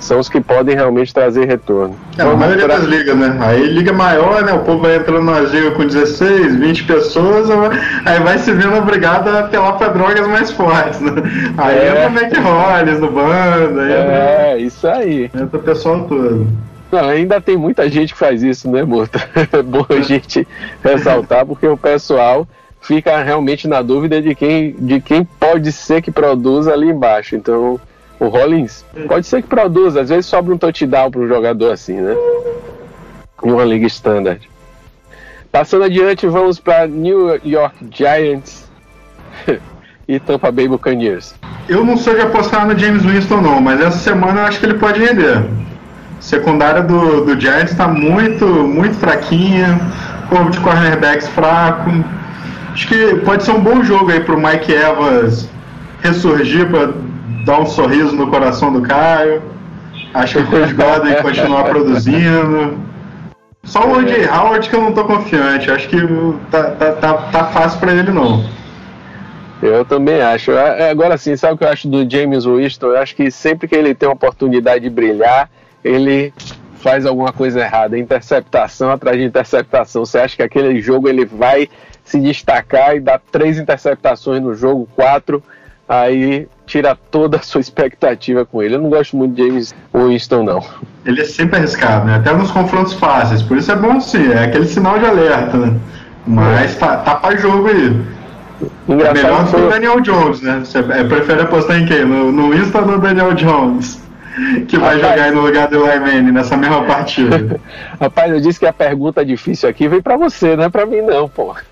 são os que podem realmente trazer retorno. É, a maioria pra... das ligas, né? Aí liga maior, né? O povo vai entrando na liga com 16, 20 pessoas, aí vai se vendo obrigado a apelar para drogas mais fortes, né? Aí é. entra o McRolls no bando, aí É, entra... isso aí. Entra o pessoal todo. Não, ainda tem muita gente que faz isso, né, Murta? É bom a gente ressaltar, porque o pessoal fica realmente na dúvida de quem, de quem pode ser que produza ali embaixo. Então, o Rollins pode ser que produza, às vezes sobra um touchdown para um jogador assim, né? Em uma liga standard. Passando adiante, vamos para New York Giants e Tampa Bay Buccaneers. Eu não sou de apostar no James Winston não, mas essa semana eu acho que ele pode render. secundária do, do Giants está muito, muito fraquinha, corpo de cornerbacks fraco. Acho que pode ser um bom jogo aí para o Mike Evans ressurgir para dar um sorriso no coração do Caio. Acho que o Chris Godwin continuar produzindo. Só o O.J. Howard que eu não tô confiante. Acho que tá, tá, tá, tá fácil para ele não. Eu também acho. É, agora sim, sabe o que eu acho do James Winston? Eu acho que sempre que ele tem uma oportunidade de brilhar, ele faz alguma coisa errada. Interceptação atrás de interceptação. Você acha que aquele jogo ele vai se destacar e dar três interceptações no jogo, quatro, aí tira toda a sua expectativa com ele. Eu não gosto muito de James Winston, não. Ele é sempre arriscado, né? Até nos confrontos fáceis. Por isso é bom sim, é aquele sinal de alerta, né? Mas tá, tá pra jogo aí. Engraçado é melhor que o Daniel Jones, né? Você é, prefere apostar em quem? No, no Winston ou no Daniel Jones? Que vai Rapaz, jogar aí no lugar do Lyman nessa mesma partida. Rapaz, eu disse que a pergunta difícil aqui vem pra você, não é pra mim não, pô.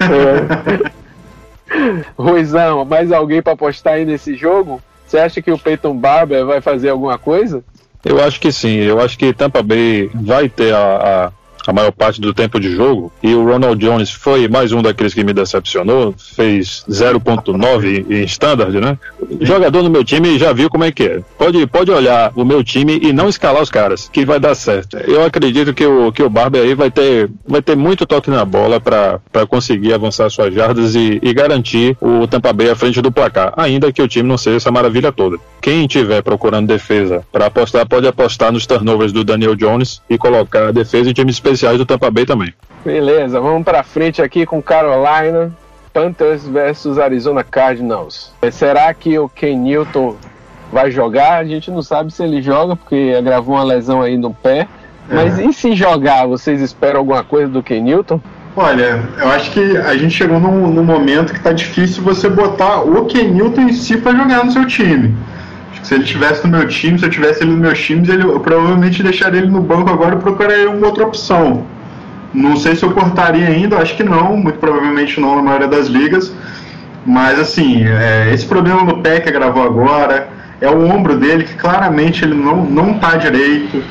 é. Ruizão, mais alguém para apostar aí nesse jogo? Você acha que o Peyton Barber vai fazer alguma coisa? Eu acho que sim. Eu acho que Tampa Bay vai ter a, a a maior parte do tempo de jogo. E o Ronald Jones foi mais um daqueles que me decepcionou, fez 0.9 em standard, né? Jogador no meu time já viu como é que é. Pode, pode olhar o meu time e não escalar os caras, que vai dar certo. Eu acredito que o, que o Barber aí vai ter, vai ter muito toque na bola para conseguir avançar suas jardas e, e garantir o Tampa Bay à frente do placar, ainda que o time não seja essa maravilha toda. Quem estiver procurando defesa para apostar, pode apostar nos turnovers do Daniel Jones e colocar a defesa em time específico especiais do Tampa Bay também. Beleza, vamos para frente aqui com Carolina Panthers versus Arizona Cardinals. Será que o Ken Newton vai jogar? A gente não sabe se ele joga porque gravou uma lesão aí no pé. Mas é. e se jogar, vocês esperam alguma coisa do Ken Newton? Olha, eu acho que a gente chegou num, num momento que está difícil você botar o Ken Newton em si para jogar no seu time. Se ele tivesse no meu time, se eu tivesse ele no meus times, ele, eu provavelmente deixaria ele no banco agora e procuraria uma outra opção. Não sei se eu cortaria ainda, acho que não, muito provavelmente não na maioria das ligas. Mas assim, é, esse problema no pé que gravou agora, é o ombro dele que claramente ele não, não tá direito.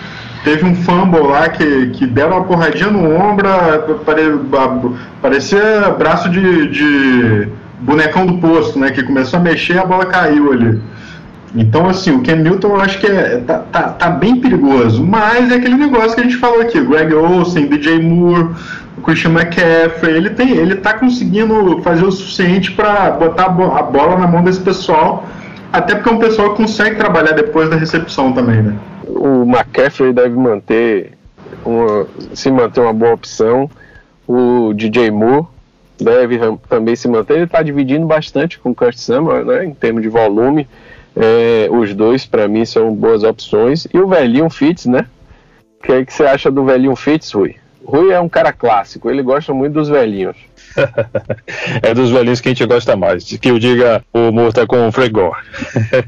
Teve um fumble lá que, que deram uma porradinha no ombro, pare, parecia braço de, de bonecão do posto, né? Que começou a mexer e a bola caiu ali. Então, assim, o Ken Newton eu acho que é, tá, tá, tá, bem perigoso, mas é aquele negócio que a gente falou aqui, Greg Olsen, DJ Moore, Christian McCaffrey, ele, tem, ele tá conseguindo fazer o suficiente para botar a bola na mão desse pessoal, até porque é um pessoal que consegue trabalhar depois da recepção também, né? O McCaffrey deve manter, uma, se manter uma boa opção, o DJ Moore deve também se manter, ele está dividindo bastante com o Kurt Samuel, né, em termos de volume, é, os dois, para mim, são boas opções. E o velhinho Fitz, né? O que, é que você acha do velhinho Fitz, Rui? Rui é um cara clássico, ele gosta muito dos velhinhos. é dos velhinhos que a gente gosta mais. Que eu diga o Murta com o Fregor.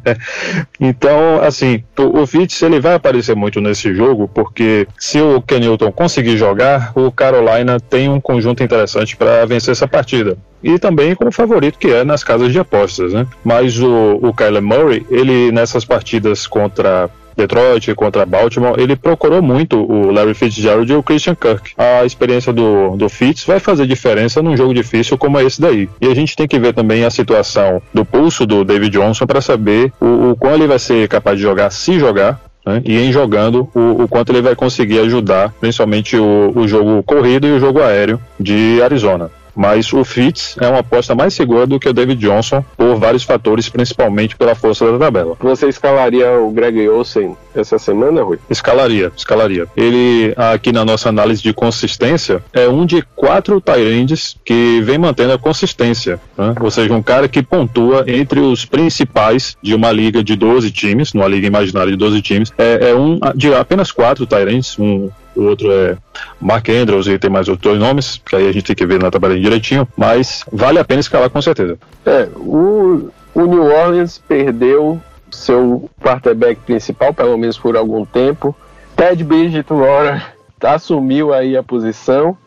então, assim, o Fitz ele vai aparecer muito nesse jogo, porque se o Kenilton conseguir jogar, o Carolina tem um conjunto interessante para vencer essa partida. E também como favorito que é nas casas de apostas, né? Mas o, o Kyler Murray, ele nessas partidas contra Detroit, contra Baltimore, ele procurou muito o Larry Fitzgerald e o Christian Kirk. A experiência do, do Fitz vai fazer diferença num jogo difícil como esse daí. E a gente tem que ver também a situação do pulso do David Johnson para saber o, o quão ele vai ser capaz de jogar, se jogar, né? e em jogando o, o, quanto ele vai conseguir ajudar, principalmente o, o jogo corrido e o jogo aéreo de Arizona. Mas o Fitz é uma aposta mais segura do que o David Johnson por vários fatores, principalmente pela força da tabela. Você escalaria o Greg Olsen essa semana, Rui? Escalaria, escalaria. Ele, aqui na nossa análise de consistência, é um de quatro Tyrands que vem mantendo a consistência. Né? Ou seja, um cara que pontua entre os principais de uma liga de 12 times, numa liga imaginária de 12 times. É, é um de apenas quatro Tyrands, um o outro é Mark Andrews e tem mais outros nomes, que aí a gente tem que ver na tabela direitinho, mas vale a pena escalar com certeza. É, o, o New Orleans perdeu seu quarterback principal, pelo menos por algum tempo. Ted Bridgewater assumiu aí a posição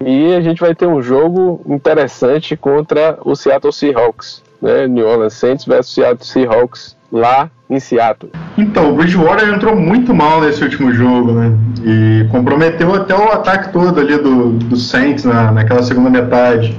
e a gente vai ter um jogo interessante contra o Seattle Seahawks, né? New Orleans Saints versus Seattle Seahawks lá em Seattle. Então, o Bridgewater entrou muito mal nesse último jogo, né? E comprometeu até o ataque todo ali do, do Saints na, naquela segunda metade.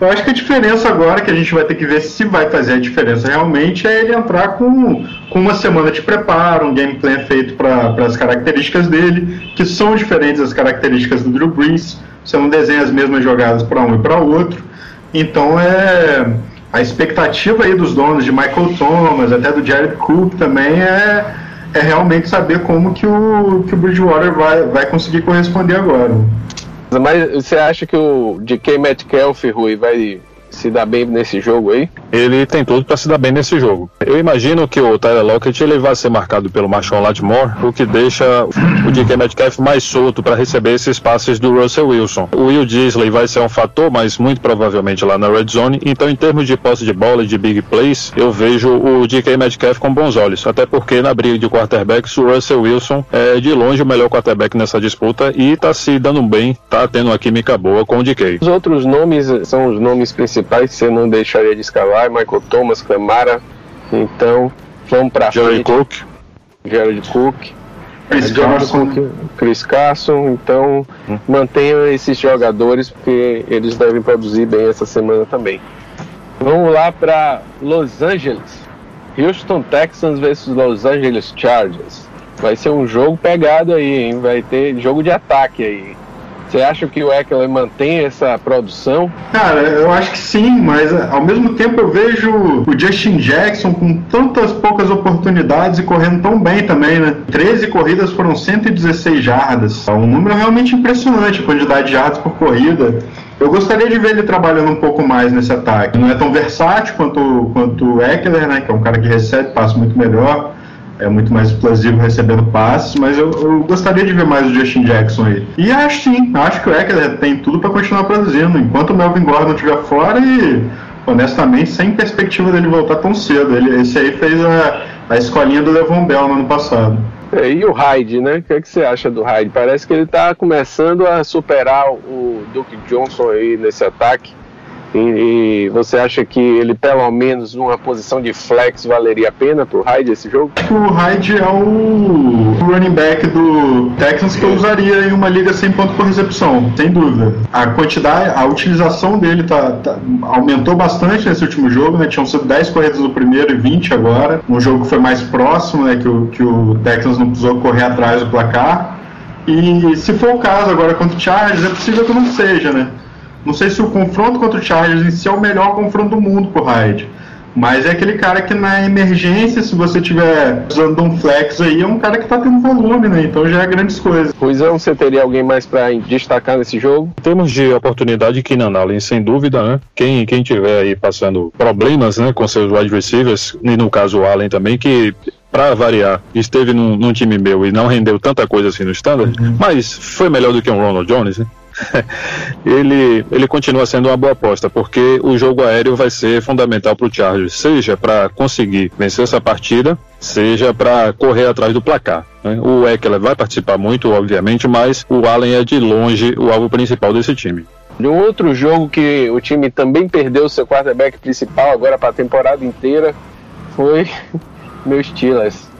Eu acho que a diferença agora que a gente vai ter que ver se vai fazer a diferença realmente é ele entrar com, com uma semana de preparo, um game plan feito para as características dele, que são diferentes das características do Drew Brees. Você não desenha as mesmas jogadas para um e para outro. Então é a expectativa aí dos donos de Michael Thomas, até do Jared Cook também é, é realmente saber como que o, que o Bridgewater vai, vai conseguir corresponder agora. Mas você acha que o DK Metcalf, Rui, vai se dar bem nesse jogo aí? Ele tem tudo para se dar bem nesse jogo. Eu imagino que o Tyler Lockett ele vai ser marcado pelo Marshawn Lattimore, o que deixa o DK Metcalf mais solto para receber esses passes do Russell Wilson. O Will Disley vai ser um fator, mas muito provavelmente lá na red zone. Então, em termos de posse de bola e de big plays, eu vejo o DK Metcalf com bons olhos. Até porque na briga de quarterbacks, o Russell Wilson é de longe o melhor quarterback nessa disputa e está se dando bem, está tendo uma química boa com o DK. Os outros nomes são os nomes principais você não deixaria de escalar, Michael Thomas, Camara. Então, vamos para frente. Jared Cook. Jared Cook. Chris Carson. Cook, Chris Carson. Então, Hum. mantenham esses jogadores porque eles devem produzir bem essa semana também. Vamos lá para Los Angeles. Houston Texans versus Los Angeles Chargers. Vai ser um jogo pegado aí, hein? Vai ter jogo de ataque aí. Você acha que o Eckler mantém essa produção? Cara, eu acho que sim, mas ao mesmo tempo eu vejo o Justin Jackson com tantas poucas oportunidades e correndo tão bem também, né? 13 corridas foram 116 jardas. É um número realmente impressionante, a quantidade de jardas por corrida. Eu gostaria de ver ele trabalhando um pouco mais nesse ataque. Não é tão versátil quanto, quanto o Eckler, né? Que é um cara que recebe passe muito melhor é muito mais explosivo recebendo passes, mas eu, eu, gostaria de ver mais o Justin Jackson aí. E acho sim, acho que o Eckler tem tudo para continuar produzindo, enquanto o Melvin Gordon estiver fora e, honestamente, sem perspectiva dele voltar tão cedo. Ele, esse aí fez a, a escolinha do Levon Bell no ano passado. É, e o Hyde, né? O que, é que você acha do Hyde? Parece que ele está começando a superar o Duke Johnson aí nesse ataque. E, e, você acha que ele, pelo menos, numa posição de flex, valeria a pena pro Hyde esse jogo? O Hyde é o running back do Texans que eu usaria em uma liga sem ponto por recepção, sem dúvida. A quantidade, a utilização dele tá, tá aumentou bastante nesse último jogo, né? Tinham sido 10 corridas no primeiro e 20 agora. Um jogo que foi mais próximo, né? Que o, que o Texans não precisou correr atrás do placar. E se for o caso agora contra o Chargers, é possível que não seja, né? Não sei se o confronto contra o Chargers em si é o melhor confronto do mundo pro Hyde. Mas é aquele cara que na emergência, se você tiver usando um flex aí, é um cara que tá tendo volume, né? Então já é grandes coisas. Ruizão, você teria alguém mais para destacar nesse jogo? Em termos de oportunidade, Keenan Allen, sem dúvida, né? Quem, quem tiver aí passando problemas, né, com seus wide receivers, e no caso o Allen também, que para variar, esteve num, num, time meu e não rendeu tanta coisa assim no standard, uhum. mas foi melhor do que um Ronald Jones, né? ele, ele continua sendo uma boa aposta, porque o jogo aéreo vai ser fundamental para o Chargers, seja para conseguir vencer essa partida, seja para correr atrás do placar. Né? O Eckler vai participar muito, obviamente, mas o Allen é de longe o alvo principal desse time. De um outro jogo que o time também perdeu seu quarterback principal agora para a temporada inteira foi meu Steelers.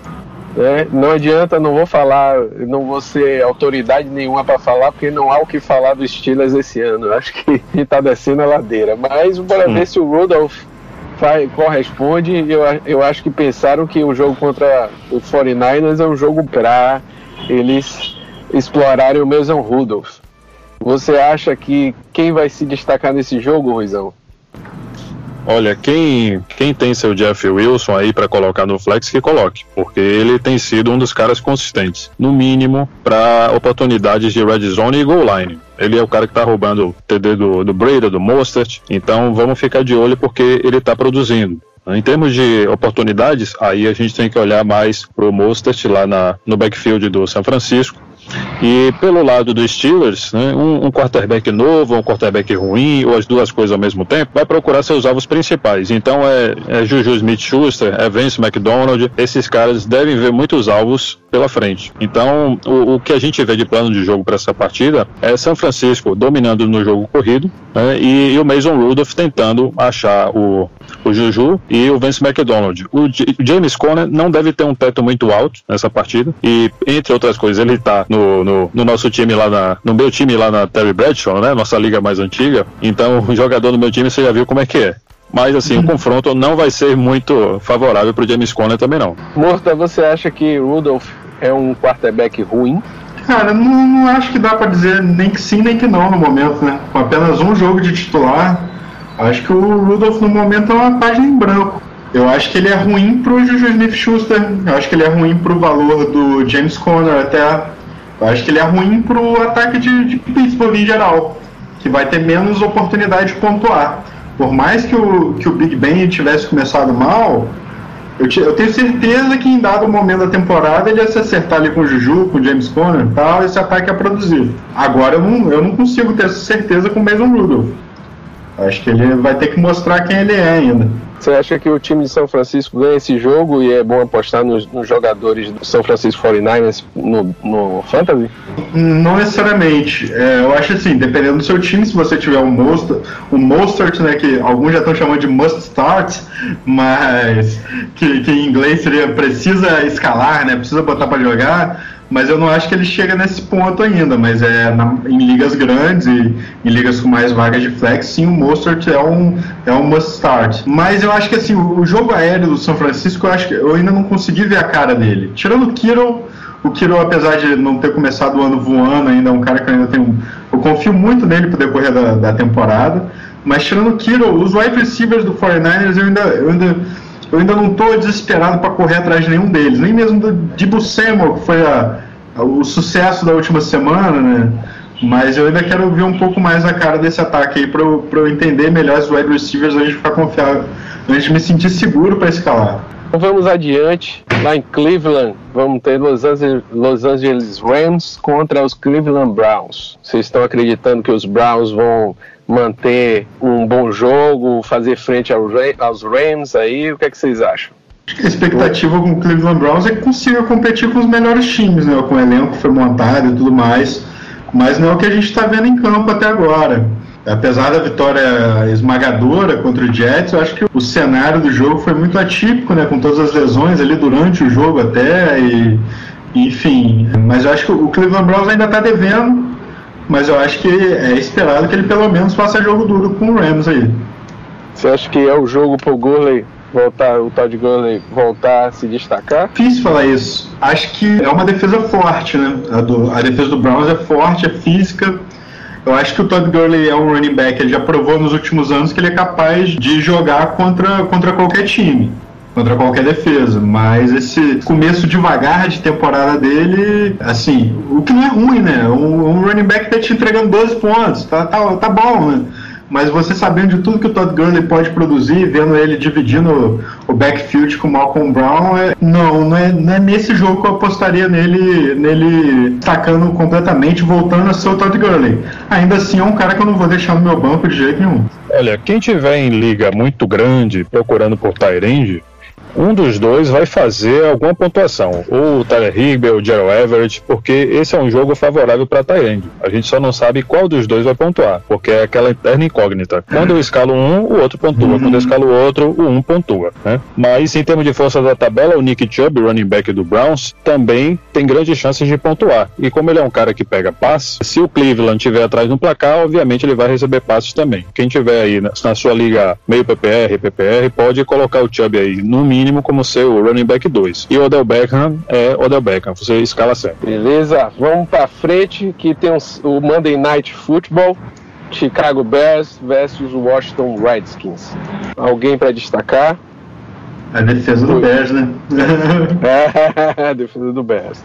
Né? Não adianta, não vou falar, não vou ser autoridade nenhuma para falar, porque não há o que falar dos Steelers esse ano. Eu acho que está descendo a ladeira. Mas bora ver se o Rudolph corresponde. Eu, eu acho que pensaram que o jogo contra o 49ers é um jogo para eles explorarem o Mason Rudolph. Você acha que quem vai se destacar nesse jogo, Ruizão? Olha, quem, quem tem seu Jeff Wilson aí para colocar no flex, que coloque, porque ele tem sido um dos caras consistentes, no mínimo, para oportunidades de red zone e goal line. Ele é o cara que está roubando o TD do, do Brady, do Mostert, então vamos ficar de olho porque ele está produzindo. Em termos de oportunidades, aí a gente tem que olhar mais pro Mostert lá na, no backfield do São Francisco, e pelo lado dos Steelers, né, um, um, quarterback novo, um quarterback ruim, ou as duas coisas ao mesmo tempo, vai procurar seus alvos principais. Então é, é Juju Smith-Schuster, é Vince McDonald, esses caras devem ver muitos alvos pela frente. Então o, o que a gente vê de plano de jogo para essa partida é São Francisco dominando no jogo corrido né, e, e, o Mason Rudolph tentando achar o, o Juju e o Vince McDonald. O, James Conner não deve ter um teto muito alto nessa partida e, entre outras coisas, ele está no, no, no, nosso time lá na, no meu time lá na Terry Bradshaw, né? Nossa liga mais antiga. Então, o jogador do meu time você já viu como é que é. Mas assim, o confronto não vai ser muito favorável para o James Conner também não. Morta, você acha que Rudolph é um quarterback ruim? Cara, não, não acho que dá para dizer nem que sim nem que não no momento, né? Com apenas um jogo de titular, acho que o Rudolph no momento é uma página em branco. Eu acho que ele é ruim pro Juju Smith-Schuster, eu acho que ele é ruim pro valor do James Conner até eu acho que ele é ruim pro ataque de, de Pittsburgh em geral, que vai ter menos oportunidade de pontuar. Por mais que o, que o Big Ben tivesse começado mal, eu, te, eu, tenho certeza que em dado momento da temporada ele ia se acertar ali com o Juju, com o James Conner e tal, esse ataque ia produzir. Agora eu não, eu não consigo ter essa certeza com o Mason Rudolph. Acho que ele vai ter que mostrar quem ele é ainda. Você acha que o time de São Francisco ganha esse jogo e é bom apostar nos, nos jogadores do São Francisco 49ers no, no Fantasy? Não necessariamente. É, eu acho assim, dependendo do seu time, se você tiver um Mostert, um Mostert né, que alguns já estão chamando de must start, mas que, que em inglês seria precisa escalar, né, precisa botar para jogar, mas eu não acho que ele chega nesse ponto ainda. Mas é na, em ligas grandes e em ligas com mais vagas de flex, sim, o Mostert é um, é um must start. Mas eu acho que assim, o, jogo aéreo do São Francisco, eu acho que eu ainda não consegui ver a cara dele. Tirando o Kittle, o Kittle, apesar de não ter começado o ano voando ainda, é um cara que eu ainda tenho. Eu confio muito nele pro decorrer da, da temporada. Mas tirando o Kittle, os wide receivers do 49ers eu ainda. Eu ainda eu ainda não estou desesperado para correr atrás de nenhum deles, nem mesmo do Dibu Samuel, que foi a, o sucesso da última semana, né? Mas eu ainda quero ver um pouco mais a cara desse ataque aí para eu, eu entender melhor os wide receivers, a gente ficar confiável, a gente me sentir seguro para escalar. Então vamos adiante, lá em Cleveland, vamos ter Los Angeles, Los Angeles Rams contra os Cleveland Browns. Vocês estão acreditando que os Browns vão manter um bom jogo, fazer frente aos Rams aí? O que, é que vocês acham? Acho que a expectativa com o Cleveland Browns é que consiga competir com os melhores times, né? Com o elenco que foi montado e tudo mais. Mas não é o que a gente está vendo em campo até agora. Apesar da vitória esmagadora contra o Jets, eu acho que o cenário do jogo foi muito atípico, né? Com todas as lesões ali durante o jogo até. E, enfim, mas eu acho que o Cleveland Browns ainda está devendo mas eu acho que é esperado que ele pelo menos faça jogo duro com o Rams aí. Você acha que é o jogo pro Gurley voltar, o Todd Gurley voltar a se destacar? Difícil falar isso. Acho que é uma defesa forte, né? A, do, a defesa do Browns é forte, é física. Eu acho que o Todd Gurley é um running back, ele já provou nos últimos anos que ele é capaz de jogar contra, contra qualquer time contra qualquer defesa. Mas esse começo devagar de temporada dele, assim, o que não é ruim, né? Um, um running back tá te entregando 12 pontos, tá, tá, tá bom, né? Mas você sabendo de tudo que o Todd Gurley pode produzir, vendo ele dividindo o backfield com o Malcolm Brown, é, não, não é, não é nesse jogo que eu apostaria nele, nele destacando completamente, voltando a ser o Todd Gurley. Ainda assim, é um cara que eu não vou deixar no meu banco de jeito nenhum. Olha, quem tiver em liga muito grande procurando por Tyrande, um dos dois vai fazer alguma pontuação, ou o Tyler Higby ou o Gerald Everett, porque esse é um jogo favorável para Tyrande. A gente só não sabe qual dos dois vai pontuar, porque é aquela eterna incógnita. Quando eu escalo um, o outro pontua. Quando eu escalo o outro, o um pontua. Né? Mas em termos de força da tabela, o Nick Chubb, running back do Browns, também tem grandes chances de pontuar. E como ele é um cara que pega passes, se o Cleveland tiver atrás no placar, obviamente ele vai receber passes também. Quem tiver aí na, na sua liga meio PPR, PPR, pode colocar o Chubb aí no mínimo como seu running back 2. E o Odell Beckham é Odell Beckham, você escala sempre. Beleza, vamos pra frente que tem o Monday Night Football. Chicago Bears versus Washington Redskins. Alguém para destacar? A defesa do Bears, né? a defesa do Bears.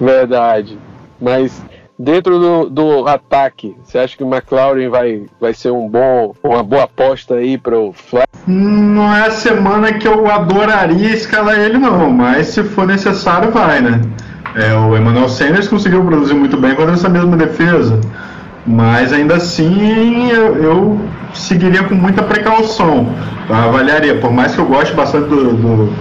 Verdade. Mas dentro do, do, ataque, você acha que o McLaurin vai, vai ser um bom, uma boa aposta aí para o Fly? Não é a semana que eu adoraria escalar ele, não, mas se for necessário, vai, né? É, o Emmanuel Sanders conseguiu produzir muito bem contra essa mesma defesa. Mas ainda assim eu, eu seguiria com muita precaução. Avaliaria, por mais que eu goste bastante do, do,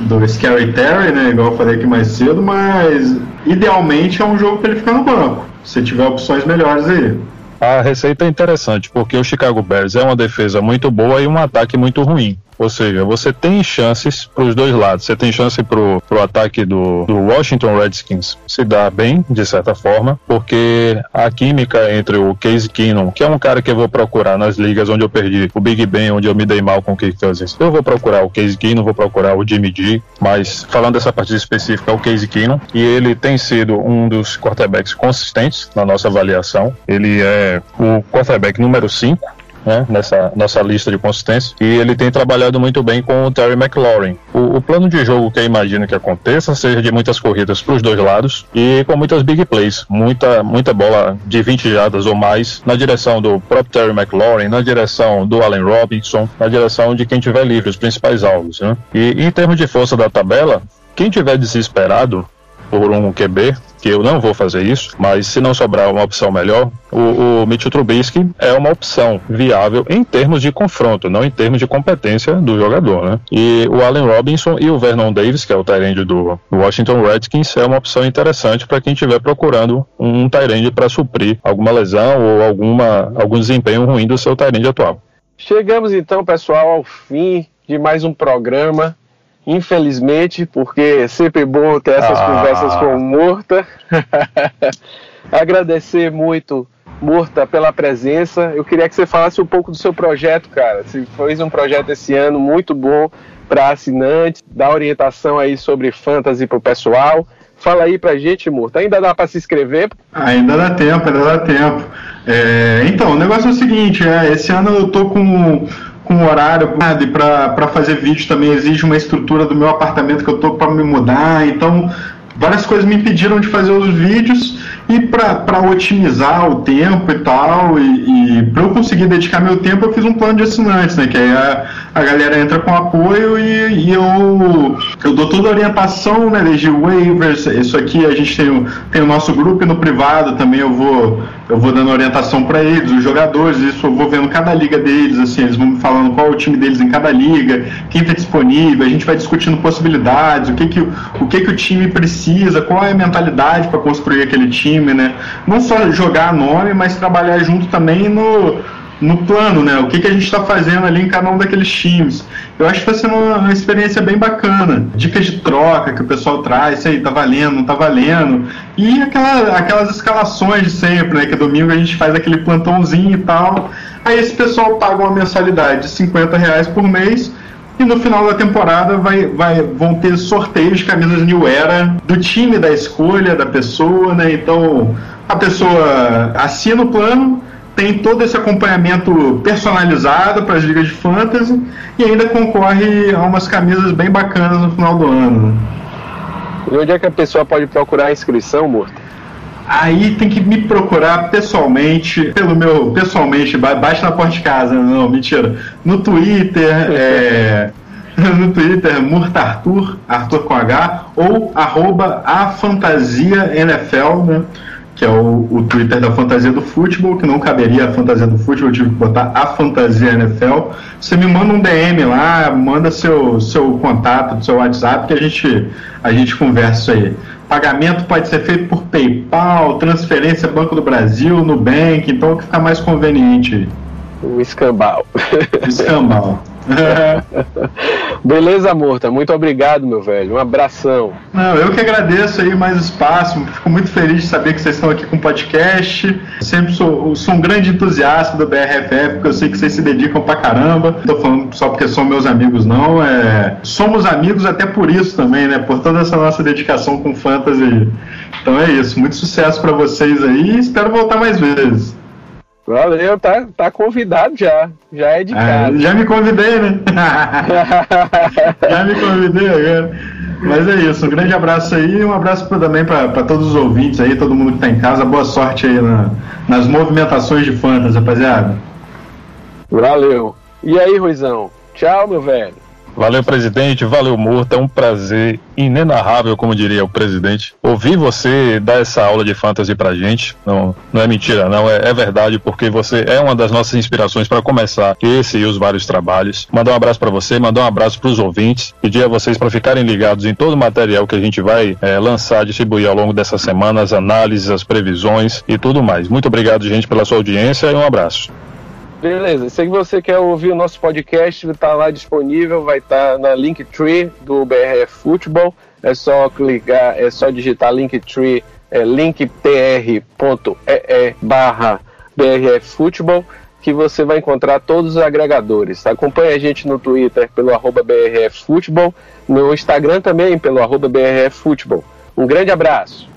do Scary Terry, né? Igual eu falei aqui mais cedo, mas idealmente é um jogo para ele ficar no banco. Se tiver opções melhores aí. A receita é interessante, porque o Chicago Bears é uma defesa muito boa e um ataque muito ruim. Ou seja, você tem chances para os dois lados. Você tem chance para o ataque do, do Washington Redskins se dar bem, de certa forma, porque a química entre o Case Keenum, que é um cara que eu vou procurar nas ligas onde eu perdi o Big Ben, onde eu me dei mal com o Kirk Cousins, eu vou procurar o Case Keenum, vou procurar o Jimmy G, mas falando dessa partida específica, é o Case Keenum, e ele tem sido um dos quarterbacks consistentes na nossa avaliação. Ele é o quarterback número 5 né, nessa nossa lista de consistência. E ele tem trabalhado muito bem com o Terry McLaurin. O, o plano de jogo que eu imagino que aconteça seja de muitas corridas para os dois lados e com muitas big plays, muita, muita bola de 20 jardas ou mais na direção do próprio Terry McLaurin, na direção do Allen Robinson, na direção de quem tiver livre, os principais alvos. Né? E em termos de força da tabela, quem tiver desesperado por um QB, que eu não vou fazer isso, mas se não sobrar uma opção melhor, o, o Mitchell Trubisky é uma opção viável em termos de confronto, não em termos de competência do jogador, né? E o Allen Robinson e o Vernon Davis, que é o Tyrande do Washington Redskins, é uma opção interessante para quem estiver procurando um Tyrande para suprir alguma lesão ou alguma, algum desempenho ruim do seu Tyrande atual. Chegamos então, pessoal, ao fim de mais um programa infelizmente, porque é sempre bom ter essas ah. conversas com o Murta. Agradecer muito, Murta, pela presença. Eu queria que você falasse um pouco do seu projeto, cara. Você fez um projeto esse ano muito bom para assinantes, dá orientação aí sobre fantasy para o pessoal. Fala aí pra gente, Murta. Ainda dá para se inscrever? Ainda dá tempo, ainda dá tempo. É, então, o negócio é o seguinte, é, esse ano eu tô com com horário e para fazer vídeo também exige uma estrutura do meu apartamento que eu tô para me mudar, então várias coisas me impediram de fazer os vídeos e para otimizar o tempo e tal, e, e para eu conseguir dedicar meu tempo, eu fiz um plano de assinantes, né? Que aí a, a galera entra com apoio e, e eu, eu dou toda a orientação, né? Desde waivers, isso aqui a gente tem, tem o nosso grupo e no privado também eu vou, eu vou dando orientação para eles, os jogadores, isso eu vou vendo cada liga deles, assim, eles vão me falando qual é o time deles em cada liga, quem está disponível, a gente vai discutindo possibilidades, o que que o, que que o time precisa, qual é a mentalidade para construir aquele time time, né? Não só jogar nome, mas trabalhar junto também no, no plano, né? O que, que a gente está fazendo ali em cada um daqueles times. Eu acho que vai ser uma, uma, experiência bem bacana. Dicas de troca que o pessoal traz, isso aí, tá valendo, não tá valendo. E aquela, aquelas escalações de sempre, né? Que domingo a gente faz aquele plantãozinho e tal. Aí esse pessoal paga uma mensalidade de 50 reais por mês e no final da temporada vai, vai, vão ter sorteios de camisas New Era do time da escolha da pessoa, né? Então a pessoa assina o plano, tem todo esse acompanhamento personalizado para as ligas de fantasy e ainda concorre a umas camisas bem bacanas no final do ano. E onde é que a pessoa pode procurar a inscrição, Morto? Aí tem que me procurar pessoalmente, pelo meu. Pessoalmente, baixa na porta de casa, não, mentira. No Twitter, é, no Twitter, Murtartur, Arthur com H, ou arroba a Fantasia NFL, né? que é o, o Twitter da Fantasia do Futebol, que não caberia a Fantasia do Futebol, eu tive que botar a Fantasia NFL. Você me manda um DM lá, manda seu, seu contato, seu WhatsApp, que a gente, a gente conversa aí. Pagamento pode ser feito por PayPal, transferência Banco do Brasil, Nubank, então o que fica mais conveniente. O escambau. Escambau. Beleza, Morta. Muito obrigado, meu velho. Um abração. Não, eu que agradeço aí mais espaço. Fico muito feliz de saber que vocês estão aqui com o podcast. Sempre sou, sou um grande entusiasta do BRFF, porque eu sei que vocês se dedicam pra caramba. Tô falando só porque são meus amigos, não. É... Somos amigos até por isso também, né? Por toda essa nossa dedicação com fantasy. Então é isso. Muito sucesso para vocês aí espero voltar mais vezes. Valeu, tá, tá convidado já. Já é de ah, casa. já me convidei, né? já me convidei agora. Mas é isso, um grande abraço aí e um abraço também para todos os ouvintes aí, todo mundo que tá em casa. Boa sorte aí na, nas movimentações de fantas, rapaziada. Valeu. E aí, Ruizão? Tchau, meu velho. Valeu, presidente. Valeu, Murta. É um prazer inenarrável, como diria o presidente. Ouvir você dar essa aula de fantasy pra gente. Não, não é mentira, não. É, é verdade, porque você é uma das nossas inspirações para começar esse e os vários trabalhos. Mandar um abraço para você, mandar um abraço para os ouvintes. Pedir a vocês para ficarem ligados em todo o material que a gente vai é, lançar, distribuir ao longo dessa semana, as análises, as previsões e tudo mais. Muito obrigado, gente, pela sua audiência e um abraço. Beleza, se você quer ouvir o nosso podcast, está lá disponível, vai estar tá na Linktree do BRF Futebol. É só clicar, é só digitar Linktree, é linktr.ee barra BRF Futebol, que você vai encontrar todos os agregadores. Acompanhe a gente no Twitter pelo arroba BRF Futebol, no Instagram também pelo arroba BRF Futebol. Um grande abraço!